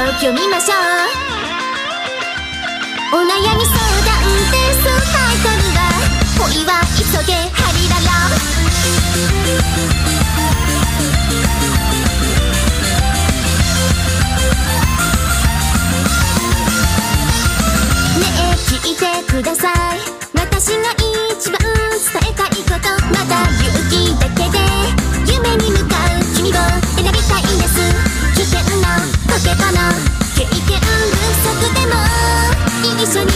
おなましょうお悩み相談ですタイトルは恋は急げハリララねえ聞いてください。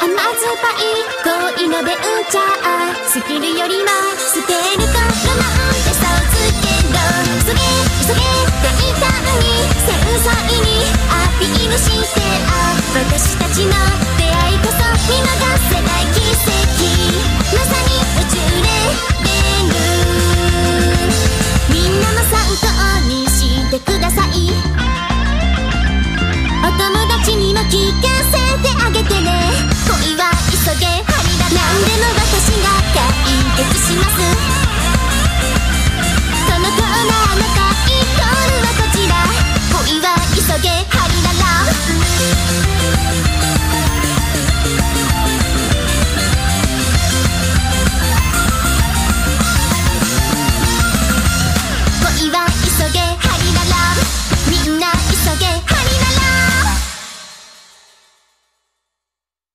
甘酸っぱい恋のベンチャースキルよりも捨てるかロマンって差をつけろ急げ急げ大胆に繊細にアピールしてあ私たちの